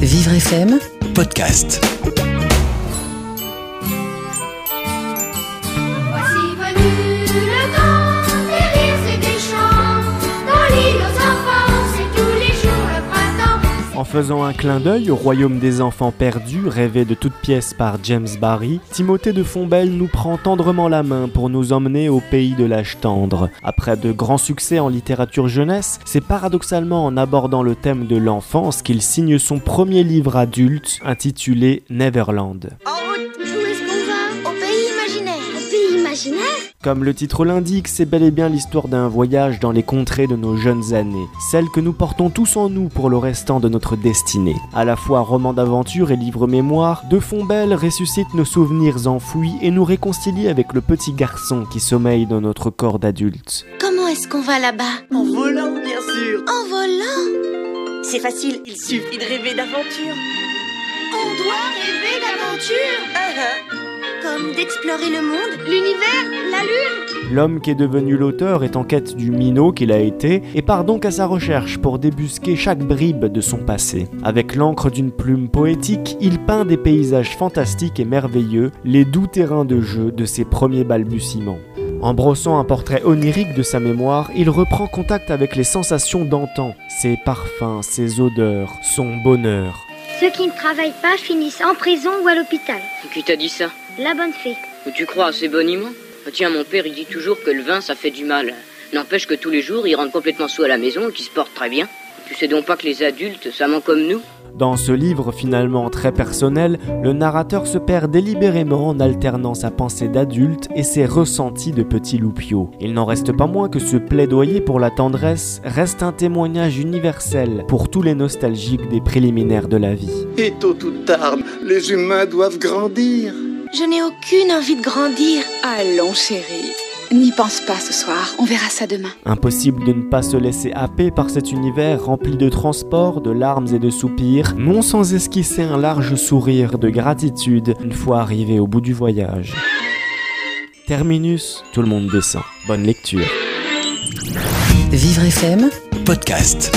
Vivre FM podcast. En faisant un clin d'œil au royaume des enfants perdus, rêvé de toutes pièces par James Barry, Timothée de Fombelle nous prend tendrement la main pour nous emmener au pays de l'âge tendre. Après de grands succès en littérature jeunesse, c'est paradoxalement en abordant le thème de l'enfance qu'il signe son premier livre adulte intitulé Neverland. En Comme le titre l'indique, c'est bel et bien l'histoire d'un voyage dans les contrées de nos jeunes années, celles que nous portons tous en nous pour le restant de notre destinée. À la fois roman d'aventure et livre mémoire, De Fombelle ressuscite nos souvenirs enfouis et nous réconcilie avec le petit garçon qui sommeille dans notre corps d'adulte. Comment est-ce qu'on va là-bas? En volant, bien sûr. En volant? C'est facile, il suffit de rêver d'aventure. On doit rêver d'aventure Ah, ah. Comme d'explorer le monde, l'univers, la lune L'homme qui est devenu l'auteur est en quête du minot qu'il a été et part donc à sa recherche pour débusquer chaque bribe de son passé. Avec l'encre d'une plume poétique, il peint des paysages fantastiques et merveilleux, les doux terrains de jeu de ses premiers balbutiements. En brossant un portrait onirique de sa mémoire, il reprend contact avec les sensations d'antan, ses parfums, ses odeurs, son bonheur. Ceux qui ne travaillent pas finissent en prison ou à l'hôpital. Qui t'a dit ça La bonne fée. Tu crois à ces boniments Ah, Tiens, mon père, il dit toujours que le vin, ça fait du mal. N'empêche que tous les jours, il rentre complètement sous à la maison et qu'il se porte très bien. Tu sais donc pas que les adultes, ça ment comme nous Dans ce livre finalement très personnel, le narrateur se perd délibérément en alternant sa pensée d'adulte et ses ressentis de petit loupio. Il n'en reste pas moins que ce plaidoyer pour la tendresse reste un témoignage universel pour tous les nostalgiques des préliminaires de la vie. Et tôt ou tard, les humains doivent grandir. Je n'ai aucune envie de grandir. Allons, chérie. N'y pense pas ce soir, on verra ça demain. Impossible de ne pas se laisser happer par cet univers rempli de transports, de larmes et de soupirs, non sans esquisser un large sourire de gratitude une fois arrivé au bout du voyage. Terminus, tout le monde descend. Bonne lecture. Vivre FM podcast.